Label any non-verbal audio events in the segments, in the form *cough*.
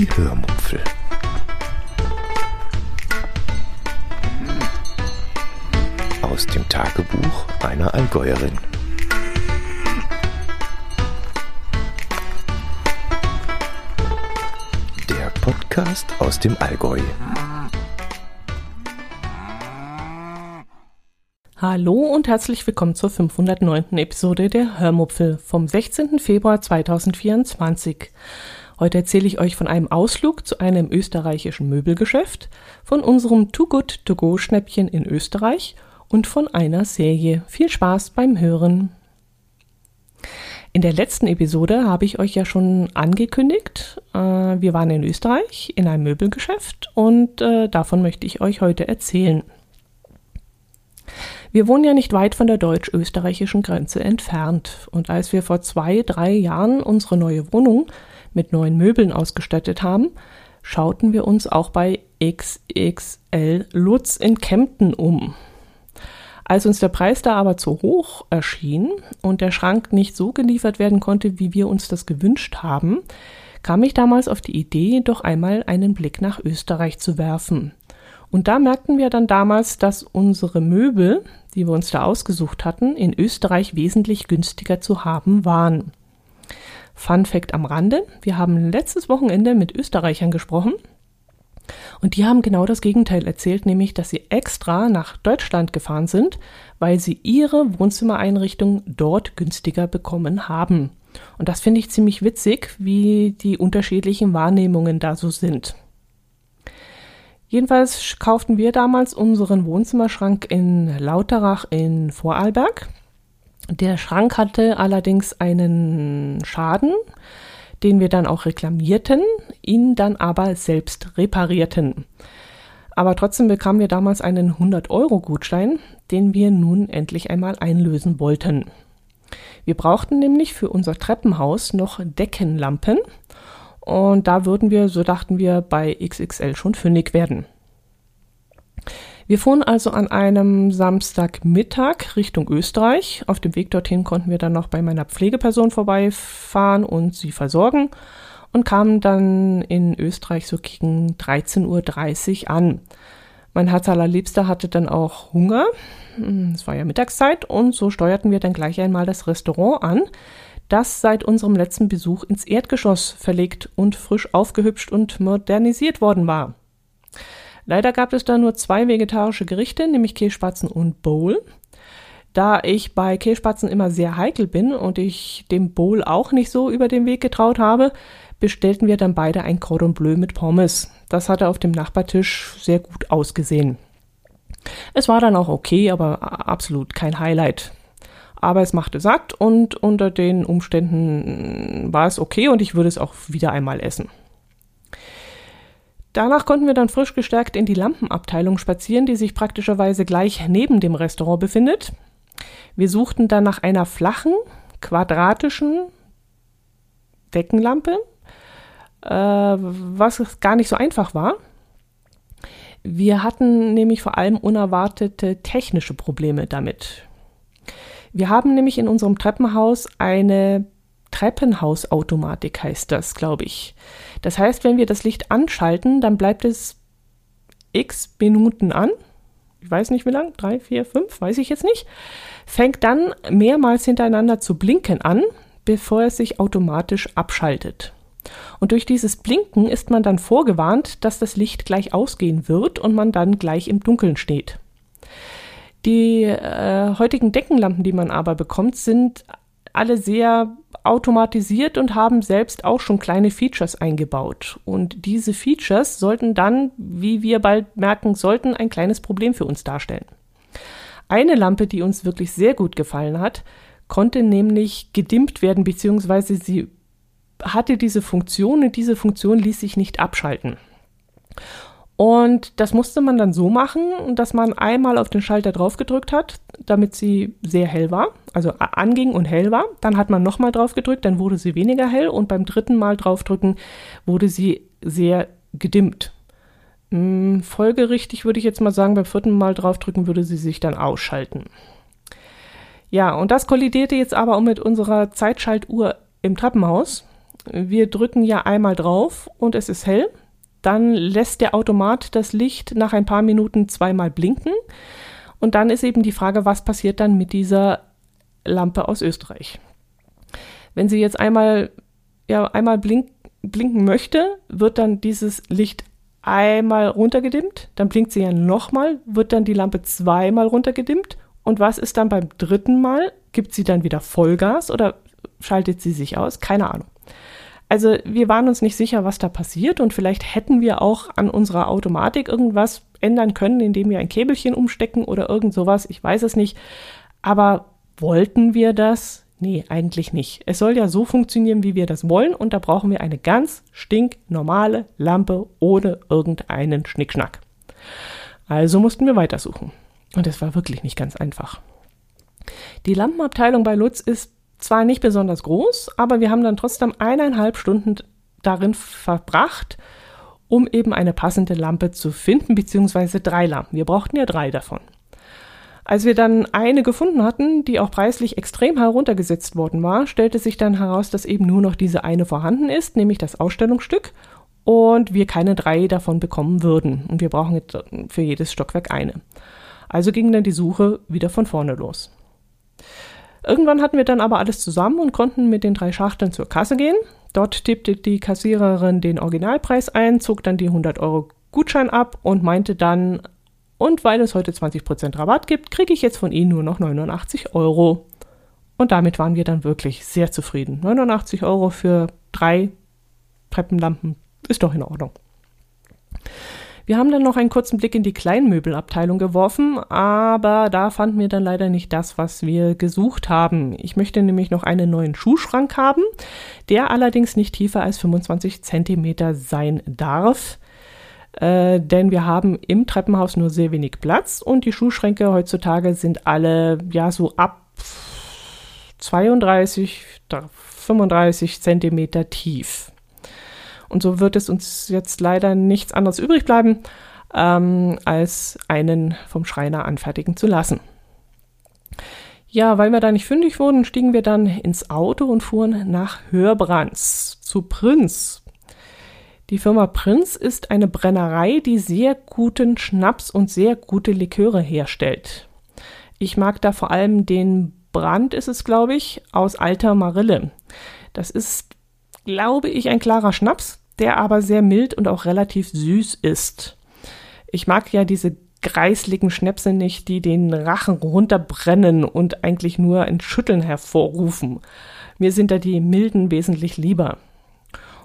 Die Hörmupfel. Aus dem Tagebuch einer Allgäuerin. Der Podcast aus dem Allgäu. Hallo und herzlich willkommen zur 509. Episode der Hörmupfel vom 16. Februar 2024. Heute erzähle ich euch von einem Ausflug zu einem österreichischen Möbelgeschäft, von unserem Too Good To Go Schnäppchen in Österreich und von einer Serie. Viel Spaß beim Hören. In der letzten Episode habe ich euch ja schon angekündigt, äh, wir waren in Österreich in einem Möbelgeschäft und äh, davon möchte ich euch heute erzählen. Wir wohnen ja nicht weit von der deutsch-österreichischen Grenze entfernt. Und als wir vor zwei, drei Jahren unsere neue Wohnung mit neuen Möbeln ausgestattet haben, schauten wir uns auch bei XXL Lutz in Kempten um. Als uns der Preis da aber zu hoch erschien und der Schrank nicht so geliefert werden konnte, wie wir uns das gewünscht haben, kam ich damals auf die Idee, doch einmal einen Blick nach Österreich zu werfen. Und da merkten wir dann damals, dass unsere Möbel, die wir uns da ausgesucht hatten, in Österreich wesentlich günstiger zu haben waren. Fun Fact am Rande, wir haben letztes Wochenende mit Österreichern gesprochen und die haben genau das Gegenteil erzählt, nämlich dass sie extra nach Deutschland gefahren sind, weil sie ihre Wohnzimmereinrichtung dort günstiger bekommen haben. Und das finde ich ziemlich witzig, wie die unterschiedlichen Wahrnehmungen da so sind. Jedenfalls kauften wir damals unseren Wohnzimmerschrank in Lauterach in Vorarlberg. Der Schrank hatte allerdings einen Schaden, den wir dann auch reklamierten, ihn dann aber selbst reparierten. Aber trotzdem bekamen wir damals einen 100-Euro-Gutschein, den wir nun endlich einmal einlösen wollten. Wir brauchten nämlich für unser Treppenhaus noch Deckenlampen und da würden wir, so dachten wir, bei XXL schon fündig werden. Wir fuhren also an einem Samstagmittag Richtung Österreich. Auf dem Weg dorthin konnten wir dann noch bei meiner Pflegeperson vorbeifahren und sie versorgen und kamen dann in Österreich so gegen 13.30 Uhr an. Mein Herz allerliebster hatte dann auch Hunger. Es war ja Mittagszeit und so steuerten wir dann gleich einmal das Restaurant an, das seit unserem letzten Besuch ins Erdgeschoss verlegt und frisch aufgehübscht und modernisiert worden war. Leider gab es da nur zwei vegetarische Gerichte, nämlich Kehlspatzen und Bowl. Da ich bei Kehlspatzen immer sehr heikel bin und ich dem Bowl auch nicht so über den Weg getraut habe, bestellten wir dann beide ein Cordon Bleu mit Pommes. Das hatte auf dem Nachbartisch sehr gut ausgesehen. Es war dann auch okay, aber absolut kein Highlight aber es machte satt und unter den Umständen war es okay und ich würde es auch wieder einmal essen. Danach konnten wir dann frisch gestärkt in die Lampenabteilung spazieren, die sich praktischerweise gleich neben dem Restaurant befindet. Wir suchten dann nach einer flachen, quadratischen Deckenlampe, äh, was gar nicht so einfach war. Wir hatten nämlich vor allem unerwartete technische Probleme damit. Wir haben nämlich in unserem Treppenhaus eine Treppenhausautomatik, heißt das, glaube ich. Das heißt, wenn wir das Licht anschalten, dann bleibt es x Minuten an. Ich weiß nicht wie lang, drei, vier, fünf, weiß ich jetzt nicht. Fängt dann mehrmals hintereinander zu blinken an, bevor es sich automatisch abschaltet. Und durch dieses Blinken ist man dann vorgewarnt, dass das Licht gleich ausgehen wird und man dann gleich im Dunkeln steht. Die äh, heutigen Deckenlampen, die man aber bekommt, sind alle sehr automatisiert und haben selbst auch schon kleine Features eingebaut. Und diese Features sollten dann, wie wir bald merken sollten, ein kleines Problem für uns darstellen. Eine Lampe, die uns wirklich sehr gut gefallen hat, konnte nämlich gedimmt werden, beziehungsweise sie hatte diese Funktion und diese Funktion ließ sich nicht abschalten. Und das musste man dann so machen, dass man einmal auf den Schalter drauf gedrückt hat, damit sie sehr hell war, also anging und hell war. Dann hat man nochmal drauf gedrückt, dann wurde sie weniger hell und beim dritten Mal draufdrücken wurde sie sehr gedimmt. Hm, folgerichtig würde ich jetzt mal sagen, beim vierten Mal draufdrücken würde sie sich dann ausschalten. Ja, und das kollidierte jetzt aber auch mit unserer Zeitschaltuhr im Treppenhaus. Wir drücken ja einmal drauf und es ist hell. Dann lässt der Automat das Licht nach ein paar Minuten zweimal blinken. Und dann ist eben die Frage, was passiert dann mit dieser Lampe aus Österreich? Wenn sie jetzt einmal, ja, einmal blink, blinken möchte, wird dann dieses Licht einmal runtergedimmt, dann blinkt sie ja nochmal, wird dann die Lampe zweimal runtergedimmt. Und was ist dann beim dritten Mal? Gibt sie dann wieder Vollgas oder schaltet sie sich aus? Keine Ahnung. Also wir waren uns nicht sicher, was da passiert und vielleicht hätten wir auch an unserer Automatik irgendwas ändern können, indem wir ein Käbelchen umstecken oder irgend sowas. Ich weiß es nicht. Aber wollten wir das? Nee, eigentlich nicht. Es soll ja so funktionieren, wie wir das wollen und da brauchen wir eine ganz stinknormale Lampe ohne irgendeinen Schnickschnack. Also mussten wir weitersuchen. Und es war wirklich nicht ganz einfach. Die Lampenabteilung bei Lutz ist zwar nicht besonders groß, aber wir haben dann trotzdem eineinhalb Stunden darin verbracht, um eben eine passende Lampe zu finden, beziehungsweise drei Lampen. Wir brauchten ja drei davon. Als wir dann eine gefunden hatten, die auch preislich extrem heruntergesetzt worden war, stellte sich dann heraus, dass eben nur noch diese eine vorhanden ist, nämlich das Ausstellungsstück, und wir keine drei davon bekommen würden. Und wir brauchen für jedes Stockwerk eine. Also ging dann die Suche wieder von vorne los. Irgendwann hatten wir dann aber alles zusammen und konnten mit den drei Schachteln zur Kasse gehen. Dort tippte die Kassiererin den Originalpreis ein, zog dann die 100 Euro Gutschein ab und meinte dann, und weil es heute 20% Rabatt gibt, kriege ich jetzt von Ihnen nur noch 89 Euro. Und damit waren wir dann wirklich sehr zufrieden. 89 Euro für drei Treppenlampen ist doch in Ordnung. Wir haben dann noch einen kurzen Blick in die Kleinmöbelabteilung geworfen, aber da fanden wir dann leider nicht das, was wir gesucht haben. Ich möchte nämlich noch einen neuen Schuhschrank haben, der allerdings nicht tiefer als 25 Zentimeter sein darf. Äh, denn wir haben im Treppenhaus nur sehr wenig Platz und die Schuhschränke heutzutage sind alle ja so ab 32, 35 Zentimeter tief. Und so wird es uns jetzt leider nichts anderes übrig bleiben, ähm, als einen vom Schreiner anfertigen zu lassen. Ja, weil wir da nicht fündig wurden, stiegen wir dann ins Auto und fuhren nach Hörbrands zu Prinz. Die Firma Prinz ist eine Brennerei, die sehr guten Schnaps und sehr gute Liköre herstellt. Ich mag da vor allem den Brand, ist es, glaube ich, aus alter Marille. Das ist, glaube ich, ein klarer Schnaps, der aber sehr mild und auch relativ süß ist. Ich mag ja diese greisligen Schnäpse nicht, die den Rachen runterbrennen und eigentlich nur ein Schütteln hervorrufen. Mir sind da die milden wesentlich lieber.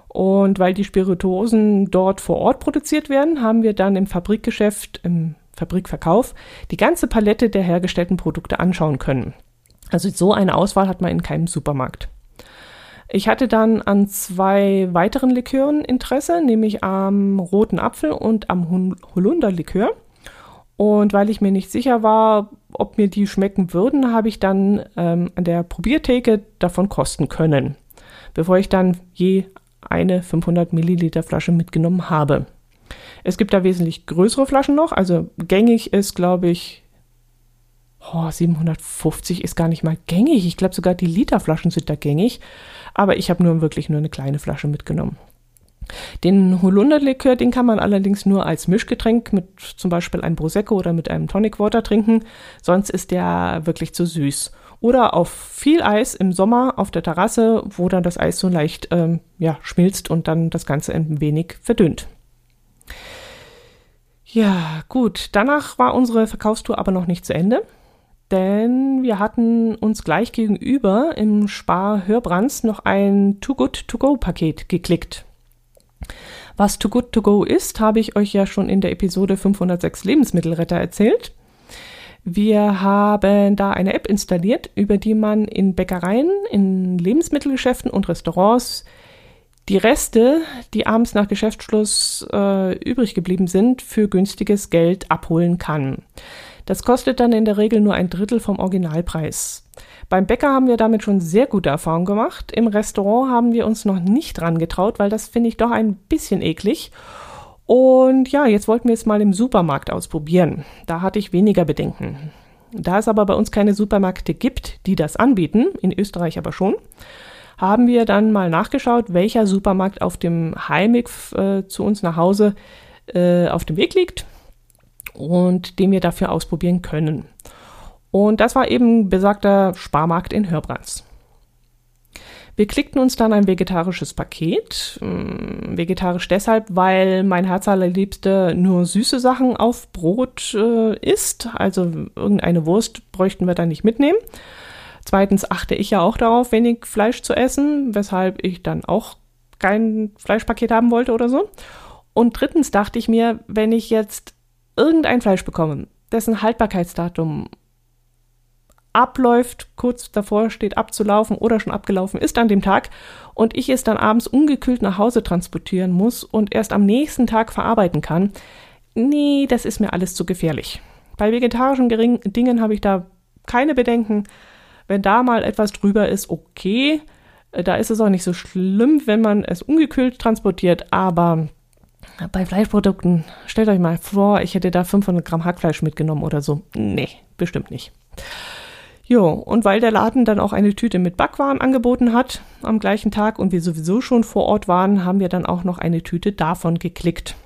Und weil die Spirituosen dort vor Ort produziert werden, haben wir dann im Fabrikgeschäft, im Fabrikverkauf, die ganze Palette der hergestellten Produkte anschauen können. Also so eine Auswahl hat man in keinem Supermarkt. Ich hatte dann an zwei weiteren Likören Interesse, nämlich am roten Apfel und am Holunderlikör. Und weil ich mir nicht sicher war, ob mir die schmecken würden, habe ich dann ähm, an der Probiertheke davon kosten können, bevor ich dann je eine 500 Milliliter Flasche mitgenommen habe. Es gibt da wesentlich größere Flaschen noch, also gängig ist, glaube ich, oh, 750 ist gar nicht mal gängig. Ich glaube sogar die Literflaschen sind da gängig aber ich habe nur wirklich nur eine kleine Flasche mitgenommen. Den Holunderlikör, den kann man allerdings nur als Mischgetränk mit zum Beispiel einem Prosecco oder mit einem Tonic Water trinken, sonst ist der wirklich zu süß. Oder auf viel Eis im Sommer auf der Terrasse, wo dann das Eis so leicht ähm, ja, schmilzt und dann das Ganze ein wenig verdünnt. Ja, gut. Danach war unsere Verkaufstour aber noch nicht zu Ende denn wir hatten uns gleich gegenüber im Spar Hörbrands noch ein Too Good To Go Paket geklickt. Was Too Good To Go ist, habe ich euch ja schon in der Episode 506 Lebensmittelretter erzählt. Wir haben da eine App installiert, über die man in Bäckereien, in Lebensmittelgeschäften und Restaurants die Reste, die abends nach Geschäftsschluss äh, übrig geblieben sind, für günstiges Geld abholen kann. Das kostet dann in der Regel nur ein Drittel vom Originalpreis. Beim Bäcker haben wir damit schon sehr gute Erfahrungen gemacht. Im Restaurant haben wir uns noch nicht dran getraut, weil das finde ich doch ein bisschen eklig. Und ja, jetzt wollten wir es mal im Supermarkt ausprobieren. Da hatte ich weniger Bedenken. Da es aber bei uns keine Supermärkte gibt, die das anbieten, in Österreich aber schon, haben wir dann mal nachgeschaut, welcher Supermarkt auf dem Heimweg äh, zu uns nach Hause äh, auf dem Weg liegt und den wir dafür ausprobieren können. Und das war eben besagter Sparmarkt in Hörbrands. Wir klickten uns dann ein vegetarisches Paket. Mm, vegetarisch deshalb, weil mein Herz allerliebste nur süße Sachen auf Brot äh, isst. Also irgendeine Wurst bräuchten wir da nicht mitnehmen. Zweitens achte ich ja auch darauf, wenig Fleisch zu essen, weshalb ich dann auch kein Fleischpaket haben wollte oder so. Und drittens dachte ich mir, wenn ich jetzt irgendein Fleisch bekomme, dessen Haltbarkeitsdatum abläuft, kurz davor steht abzulaufen oder schon abgelaufen ist an dem Tag und ich es dann abends ungekühlt nach Hause transportieren muss und erst am nächsten Tag verarbeiten kann, nee, das ist mir alles zu gefährlich. Bei vegetarischen geringen Dingen habe ich da keine Bedenken. Wenn da mal etwas drüber ist, okay, da ist es auch nicht so schlimm, wenn man es ungekühlt transportiert, aber bei Fleischprodukten, stellt euch mal vor, ich hätte da 500 Gramm Hackfleisch mitgenommen oder so. Nee, bestimmt nicht. Jo, und weil der Laden dann auch eine Tüte mit Backwaren angeboten hat am gleichen Tag und wir sowieso schon vor Ort waren, haben wir dann auch noch eine Tüte davon geklickt.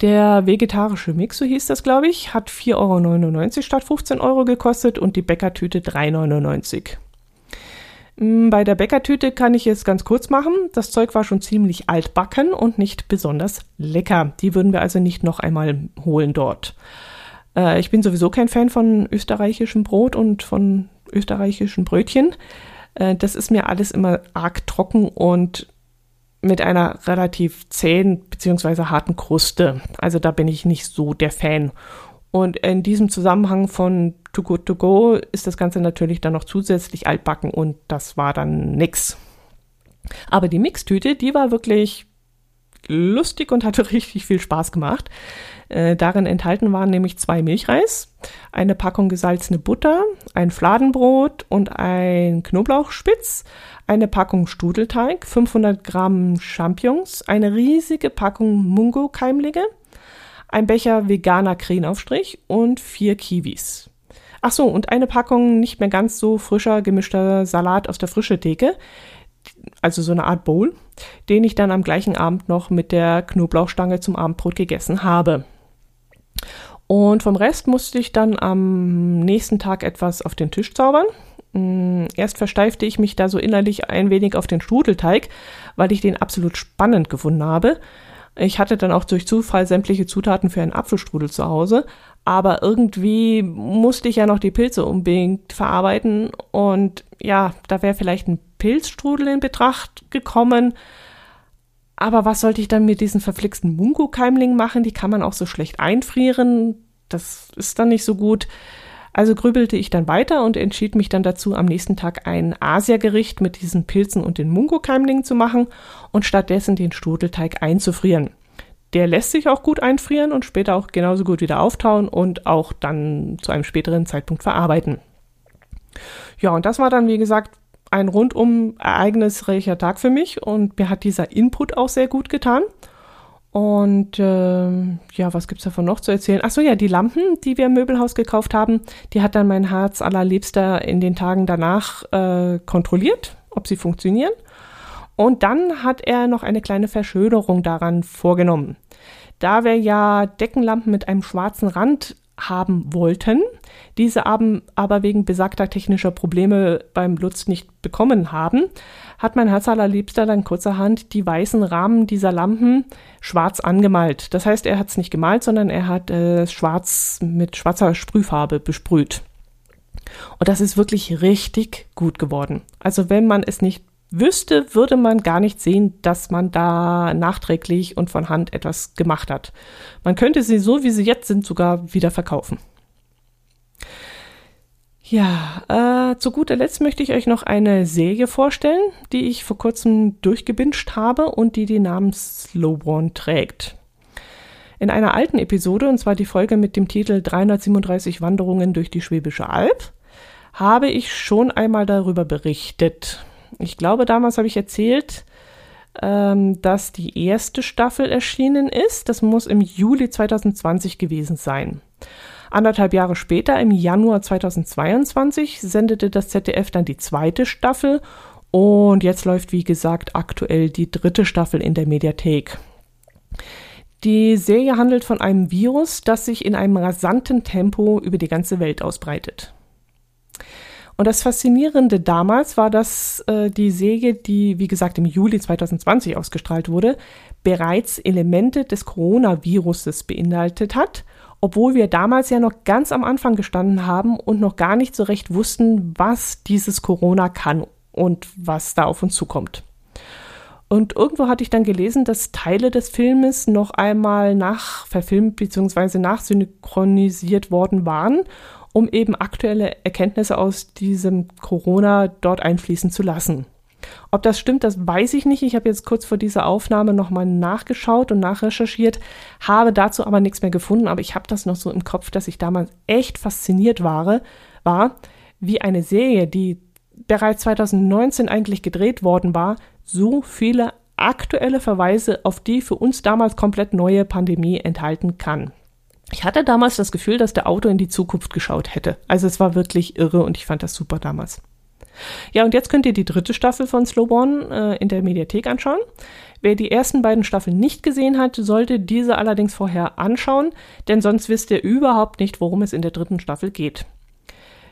Der vegetarische Mix, so hieß das, glaube ich, hat 4,99 Euro statt 15 Euro gekostet und die Bäckertüte 3,99 mm, Bei der Bäckertüte kann ich es ganz kurz machen. Das Zeug war schon ziemlich altbacken und nicht besonders lecker. Die würden wir also nicht noch einmal holen dort. Äh, ich bin sowieso kein Fan von österreichischem Brot und von österreichischen Brötchen. Äh, das ist mir alles immer arg trocken und mit einer relativ zähen bzw. harten Kruste. Also da bin ich nicht so der Fan. Und in diesem Zusammenhang von Too Good To Go ist das Ganze natürlich dann noch zusätzlich altbacken und das war dann nix. Aber die Mixtüte, die war wirklich lustig und hatte *laughs* richtig viel Spaß gemacht. Äh, darin enthalten waren nämlich zwei Milchreis, eine Packung gesalzene Butter, ein Fladenbrot und ein Knoblauchspitz, eine Packung Studelteig, 500 Gramm Champignons, eine riesige Packung Mungo-Keimlinge, ein Becher veganer Krähenaufstrich und vier Kiwis. Ach so, und eine Packung nicht mehr ganz so frischer gemischter Salat aus der frische Theke, also so eine Art Bowl, den ich dann am gleichen Abend noch mit der Knoblauchstange zum Abendbrot gegessen habe. Und vom Rest musste ich dann am nächsten Tag etwas auf den Tisch zaubern. Mm, erst versteifte ich mich da so innerlich ein wenig auf den Strudelteig, weil ich den absolut spannend gefunden habe. Ich hatte dann auch durch Zufall sämtliche Zutaten für einen Apfelstrudel zu Hause, aber irgendwie musste ich ja noch die Pilze unbedingt verarbeiten und ja, da wäre vielleicht ein Pilzstrudel in Betracht gekommen. Aber was sollte ich dann mit diesen verflixten Mungo-Keimlingen machen? Die kann man auch so schlecht einfrieren. Das ist dann nicht so gut. Also grübelte ich dann weiter und entschied mich dann dazu, am nächsten Tag ein Asiagericht mit diesen Pilzen und den Mungo-Keimlingen zu machen und stattdessen den Strudelteig einzufrieren. Der lässt sich auch gut einfrieren und später auch genauso gut wieder auftauen und auch dann zu einem späteren Zeitpunkt verarbeiten. Ja, und das war dann, wie gesagt, ein rundum ereignisreicher Tag für mich und mir hat dieser Input auch sehr gut getan. Und äh, ja, was gibt's davon noch zu erzählen? Ach so, ja, die Lampen, die wir im Möbelhaus gekauft haben, die hat dann mein Herz allerliebster in den Tagen danach äh, kontrolliert, ob sie funktionieren. Und dann hat er noch eine kleine Verschönerung daran vorgenommen. Da wir ja Deckenlampen mit einem schwarzen Rand haben wollten, diese aber wegen besagter technischer Probleme beim Lutz nicht bekommen haben, hat mein Herz allerliebster dann kurzerhand die weißen Rahmen dieser Lampen schwarz angemalt. Das heißt, er hat es nicht gemalt, sondern er hat äh, schwarz mit schwarzer Sprühfarbe besprüht. Und das ist wirklich richtig gut geworden. Also wenn man es nicht wüsste, würde man gar nicht sehen, dass man da nachträglich und von Hand etwas gemacht hat. Man könnte sie so, wie sie jetzt sind, sogar wieder verkaufen. Ja, äh, zu guter Letzt möchte ich euch noch eine Serie vorstellen, die ich vor kurzem durchgebinscht habe und die den Namen Slowborn trägt. In einer alten Episode, und zwar die Folge mit dem Titel 337 Wanderungen durch die Schwäbische Alb, habe ich schon einmal darüber berichtet. Ich glaube, damals habe ich erzählt, ähm, dass die erste Staffel erschienen ist. Das muss im Juli 2020 gewesen sein. Anderthalb Jahre später, im Januar 2022, sendete das ZDF dann die zweite Staffel Und jetzt läuft, wie gesagt, aktuell die dritte Staffel in der Mediathek. Die Serie handelt von einem Virus, das sich in einem rasanten Tempo über die ganze Welt ausbreitet. Und das Faszinierende damals war, dass äh, die Serie, die wie gesagt im Juli 2020 ausgestrahlt wurde, bereits Elemente des Coronaviruses beinhaltet hat, obwohl wir damals ja noch ganz am Anfang gestanden haben und noch gar nicht so recht wussten, was dieses Corona kann und was da auf uns zukommt. Und irgendwo hatte ich dann gelesen, dass Teile des Filmes noch einmal nachverfilmt bzw. nachsynchronisiert worden waren um eben aktuelle Erkenntnisse aus diesem Corona dort einfließen zu lassen. Ob das stimmt, das weiß ich nicht. Ich habe jetzt kurz vor dieser Aufnahme nochmal nachgeschaut und nachrecherchiert, habe dazu aber nichts mehr gefunden, aber ich habe das noch so im Kopf, dass ich damals echt fasziniert war, war, wie eine Serie, die bereits 2019 eigentlich gedreht worden war, so viele aktuelle Verweise auf die für uns damals komplett neue Pandemie enthalten kann. Ich hatte damals das Gefühl, dass der Auto in die Zukunft geschaut hätte. Also es war wirklich irre und ich fand das super damals. Ja, und jetzt könnt ihr die dritte Staffel von Slowborn äh, in der Mediathek anschauen. Wer die ersten beiden Staffeln nicht gesehen hat, sollte diese allerdings vorher anschauen, denn sonst wisst ihr überhaupt nicht, worum es in der dritten Staffel geht.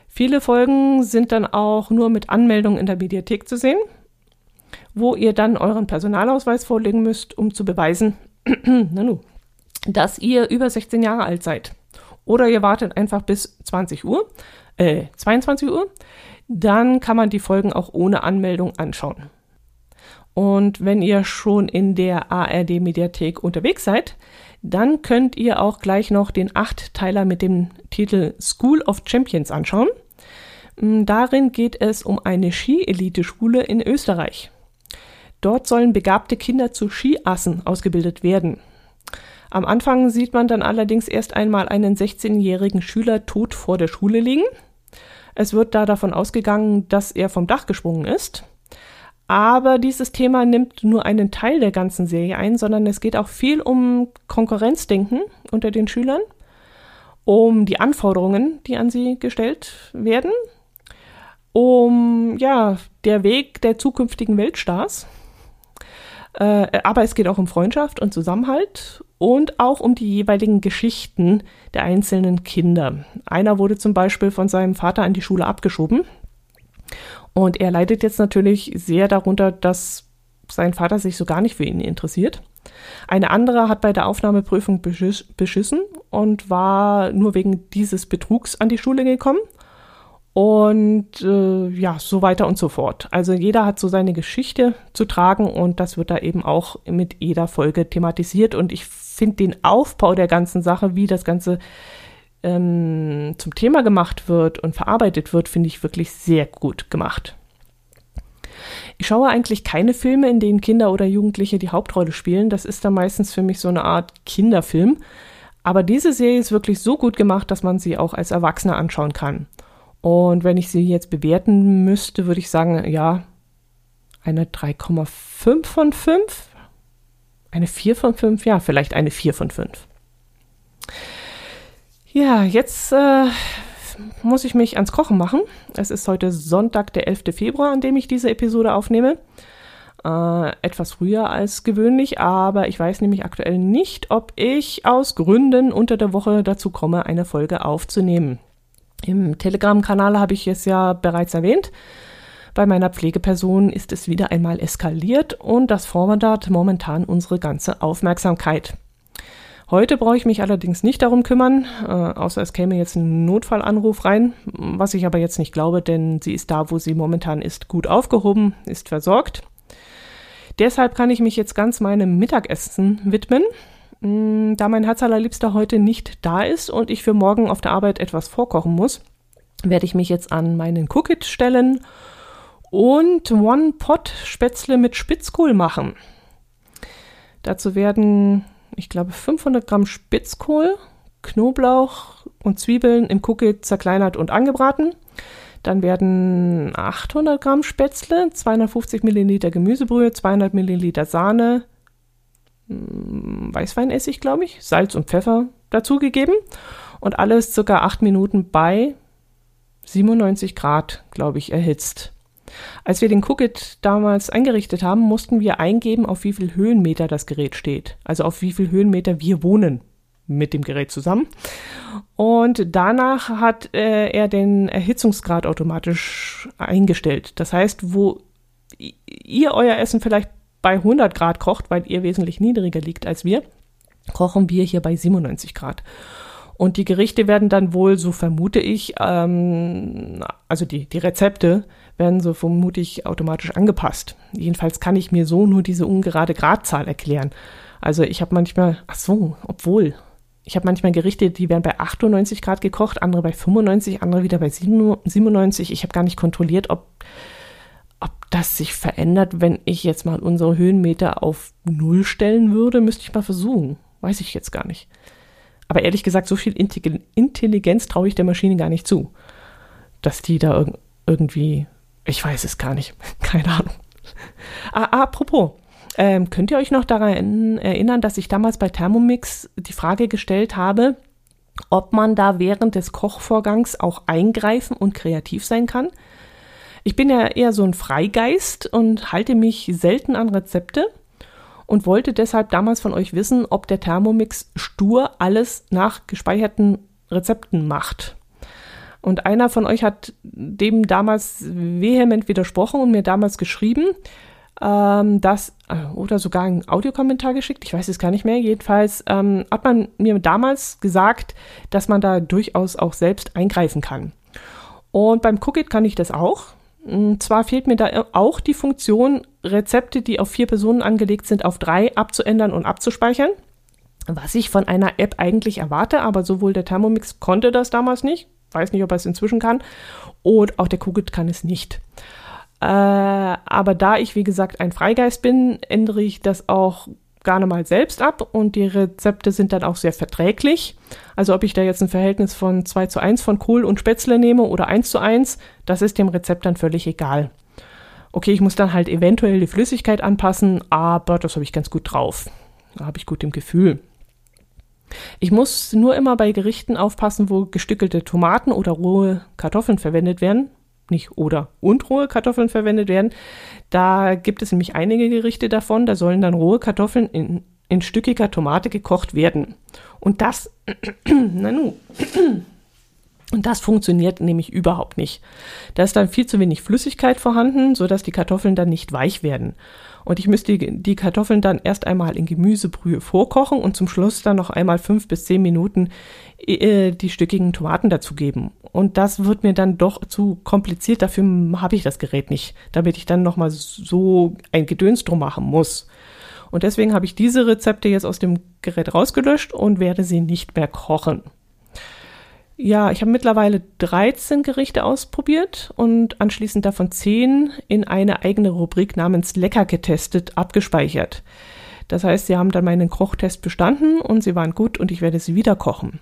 Viele Folgen sind dann auch nur mit Anmeldung in der Mediathek zu sehen, wo ihr dann euren Personalausweis vorlegen müsst, um zu beweisen, *clears throat* nanu, dass ihr über 16 Jahre alt seid. Oder ihr wartet einfach bis 20 Uhr, äh, 22 Uhr. Dann kann man die Folgen auch ohne Anmeldung anschauen. Und wenn ihr schon in der ARD Mediathek unterwegs seid, dann könnt ihr auch gleich noch den Achtteiler mit dem Titel School of Champions anschauen. Mm, darin geht es um eine Ski-Elite-Schule in Österreich. Dort sollen begabte Kinder zu Skiassen ausgebildet werden. Am Anfang sieht man dann allerdings erst einmal einen 16-jährigen Schüler tot vor der Schule liegen. Es wird da davon ausgegangen, dass er vom Dach gesprungen ist. Aber dieses Thema nimmt nur einen Teil der ganzen Serie ein, sondern es geht auch viel um Konkurrenzdenken unter den Schülern, um die Anforderungen, die an sie gestellt werden, um ja, der Weg der zukünftigen Weltstars. Äh, aber es geht auch um Freundschaft und Zusammenhalt und auch um die jeweiligen Geschichten der einzelnen Kinder. Einer wurde zum Beispiel von seinem Vater an die Schule abgeschoben und er leidet jetzt natürlich sehr darunter, dass sein Vater sich so gar nicht für ihn interessiert. Eine andere hat bei der Aufnahmeprüfung beschissen und war nur wegen dieses Betrugs an die Schule gekommen und äh, ja, so weiter und so fort. Also jeder hat so seine Geschichte zu tragen und das wird da eben auch mit jeder Folge thematisiert. Und ich finde den Aufbau der ganzen Sache, wie das Ganze ähm, zum Thema gemacht wird und verarbeitet wird, finde ich wirklich sehr gut gemacht. Ich schaue eigentlich keine Filme, in denen Kinder oder Jugendliche die Hauptrolle spielen. Das ist dann meistens für mich so eine Art Kinderfilm. Aber diese Serie ist wirklich so gut gemacht, dass man sie auch als Erwachsener anschauen kann. Und wenn ich sie jetzt bewerten müsste, würde ich sagen, ja, eine 3,5 von 5. Eine 4 von 5, ja, vielleicht eine 4 von 5. Ja, jetzt äh, muss ich mich ans Kochen machen. Es ist heute Sonntag, der 11. Februar, an dem ich diese Episode aufnehme. Äh, etwas früher als gewöhnlich, aber ich weiß nämlich aktuell nicht, ob ich aus Gründen unter der Woche dazu komme, eine Folge aufzunehmen. Im Telegram-Kanal habe ich es ja bereits erwähnt. Bei meiner Pflegeperson ist es wieder einmal eskaliert und das fordert momentan unsere ganze Aufmerksamkeit. Heute brauche ich mich allerdings nicht darum kümmern, äh, außer es käme jetzt ein Notfallanruf rein, was ich aber jetzt nicht glaube, denn sie ist da, wo sie momentan ist, gut aufgehoben, ist versorgt. Deshalb kann ich mich jetzt ganz meinem Mittagessen widmen. Mm, da mein Herz allerliebster heute nicht da ist und ich für morgen auf der Arbeit etwas vorkochen muss, werde ich mich jetzt an meinen Cookit stellen und One-Pot-Spätzle mit Spitzkohl machen. Dazu werden, ich glaube, 500 Gramm Spitzkohl, Knoblauch und Zwiebeln im Cookit zerkleinert und angebraten. Dann werden 800 Gramm Spätzle, 250 Milliliter Gemüsebrühe, 200 Milliliter Sahne, Weißweinessig, glaube ich, Salz und Pfeffer dazugegeben und alles circa acht Minuten bei 97 Grad, glaube ich, erhitzt. Als wir den Cookit damals eingerichtet haben, mussten wir eingeben, auf wie viel Höhenmeter das Gerät steht. Also auf wie viel Höhenmeter wir wohnen mit dem Gerät zusammen. Und danach hat äh, er den Erhitzungsgrad automatisch eingestellt. Das heißt, wo ihr euer Essen vielleicht bei 100 Grad kocht, weil ihr wesentlich niedriger liegt als wir, kochen wir hier bei 97 Grad. Und die Gerichte werden dann wohl, so vermute ich, ähm, also die, die Rezepte werden so vermute ich automatisch angepasst. Jedenfalls kann ich mir so nur diese ungerade Gradzahl erklären. Also ich habe manchmal, ach so, obwohl, ich habe manchmal Gerichte, die werden bei 98 Grad gekocht, andere bei 95, andere wieder bei 97. Ich habe gar nicht kontrolliert, ob, ob das sich verändert, wenn ich jetzt mal unsere Höhenmeter auf Null stellen würde. Müsste ich mal versuchen. Weiß ich jetzt gar nicht. Aber ehrlich gesagt, so viel Intelligenz traue ich der Maschine gar nicht zu, dass die da irg irgendwie, ich weiß es gar nicht, *laughs* keine Ahnung. Ah, apropos, ähm, könnt ihr euch noch daran erinnern, dass ich damals bei Thermomix die Frage gestellt habe, ob man da während des Kochvorgangs auch eingreifen und kreativ sein kann? Ich bin ja eher so ein Freigeist und halte mich selten an Rezepte und wollte deshalb damals von euch wissen, ob der Thermomix stur alles nach gespeicherten Rezepten macht. Und einer von euch hat dem damals vehement widersprochen und mir damals geschrieben, ähm, dass, äh, oder sogar einen Audiokommentar geschickt, ich weiß es gar nicht mehr. Jedenfalls ähm, hat man mir damals gesagt, dass man da durchaus auch selbst eingreifen kann. Und beim Cookit kann ich das auch. Und zwar fehlt mir da auch die Funktion, Rezepte, die auf vier Personen angelegt sind, auf drei abzuändern und abzuspeichern. Was ich von einer App eigentlich erwarte, aber sowohl der Thermomix konnte das damals nicht, weiß nicht, ob er es inzwischen kann, und auch der Kugit kann es nicht. Äh, aber da ich, wie gesagt, ein Freigeist bin, ändere ich das auch gerne mal selbst ab und die Rezepte sind dann auch sehr verträglich. Also ob ich da jetzt ein Verhältnis von 2 zu 1 von Kohl und Spätzle nehme oder 1 zu 1, das ist dem Rezept dann völlig egal. Okay, ich muss dann halt eventuell die Flüssigkeit anpassen, aber das habe ich ganz gut drauf. Da habe ich gut im Gefühl. Ich muss nur immer bei Gerichten aufpassen, wo gestückelte Tomaten oder rohe Kartoffeln verwendet werden. Nicht oder und rohe Kartoffeln verwendet werden. Da gibt es nämlich einige Gerichte davon, da sollen dann rohe Kartoffeln in, in stückiger Tomate gekocht werden. Und das, *clears throat* na nu, *clears throat* und das funktioniert nämlich überhaupt nicht. Da ist dann viel zu wenig Flüssigkeit vorhanden, sodass die Kartoffeln dann nicht weich werden. Und ich müsste die Kartoffeln dann erst einmal in Gemüsebrühe vorkochen und zum Schluss dann noch einmal fünf bis zehn Minuten äh, die stückigen Tomaten dazugeben. Und das wird mir dann doch zu kompliziert. Dafür habe ich das Gerät nicht, damit ich dann nochmal so ein Gedöns drum machen muss. Und deswegen habe ich diese Rezepte jetzt aus dem Gerät rausgelöscht und werde sie nicht mehr kochen. Ja, ich habe mittlerweile 13 Gerichte ausprobiert und anschließend davon 10 in eine eigene Rubrik namens Lecker getestet abgespeichert. Das heißt, sie haben dann meinen Kochtest bestanden und sie waren gut und ich werde sie wieder kochen.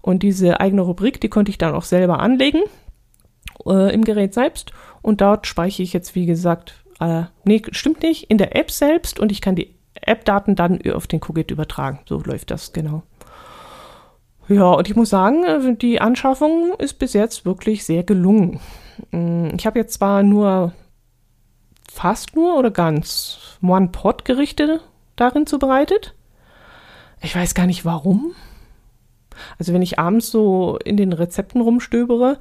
Und diese eigene Rubrik, die konnte ich dann auch selber anlegen äh, im Gerät selbst und dort speichere ich jetzt, wie gesagt, äh, nee, stimmt nicht, in der App selbst und ich kann die App-Daten dann auf den Kugit übertragen. So läuft das genau. Ja, und ich muss sagen, also die Anschaffung ist bis jetzt wirklich sehr gelungen. Mm, ich habe jetzt zwar nur fast nur oder ganz One-Pot-Gerichte darin zubereitet. Ich weiß gar nicht warum. Also wenn ich abends so in den Rezepten rumstöbere,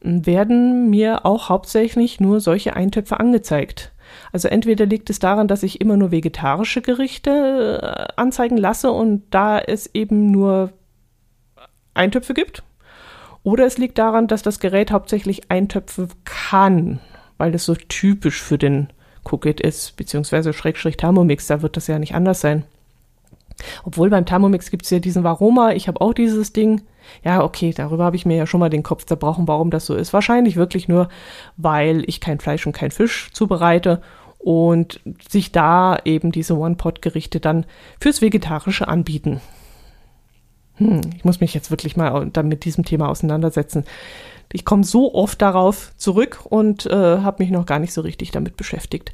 werden mir auch hauptsächlich nur solche Eintöpfe angezeigt. Also entweder liegt es daran, dass ich immer nur vegetarische Gerichte äh, anzeigen lasse und da es eben nur Eintöpfe gibt. Oder es liegt daran, dass das Gerät hauptsächlich Eintöpfe kann, weil das so typisch für den Cookit ist, beziehungsweise Schrägstrich Thermomix, da wird das ja nicht anders sein. Obwohl beim Thermomix gibt es ja diesen Varoma, ich habe auch dieses Ding. Ja, okay, darüber habe ich mir ja schon mal den Kopf zerbrochen, warum das so ist. Wahrscheinlich wirklich nur, weil ich kein Fleisch und kein Fisch zubereite und sich da eben diese One-Pot-Gerichte dann fürs Vegetarische anbieten hm, ich muss mich jetzt wirklich mal mit diesem Thema auseinandersetzen. Ich komme so oft darauf zurück und äh, habe mich noch gar nicht so richtig damit beschäftigt,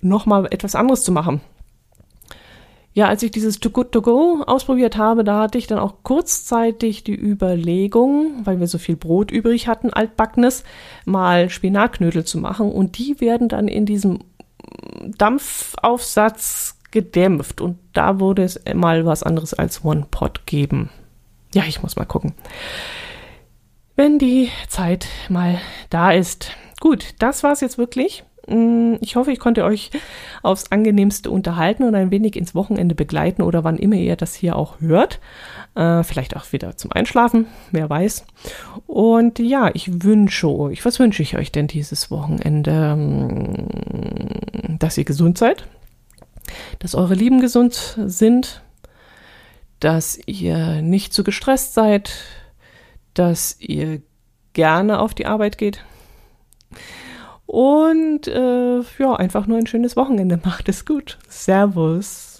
nochmal etwas anderes zu machen. Ja, als ich dieses Too Good To Go ausprobiert habe, da hatte ich dann auch kurzzeitig die Überlegung, weil wir so viel Brot übrig hatten, altbackenes, mal Spinatknödel zu machen. Und die werden dann in diesem Dampfaufsatz gedämpft. Und da wurde es mal was anderes als One Pot geben. Ja, ich muss mal gucken. Wenn die Zeit mal da ist. Gut, das war's jetzt wirklich. Mm, ich hoffe, ich konnte euch aufs angenehmste unterhalten und ein wenig ins Wochenende begleiten oder wann immer ihr das hier auch hört. Äh, vielleicht auch wieder zum Einschlafen, wer weiß. Und ja, ich wünsche euch, was wünsche ich euch denn dieses Wochenende? Mm, dass ihr gesund seid, dass eure Lieben gesund sind, dass ihr nicht zu gestresst seid, dass ihr gerne auf die Arbeit geht und äh, ja, einfach nur ein schönes Wochenende. *laughs* Macht es gut. Servus.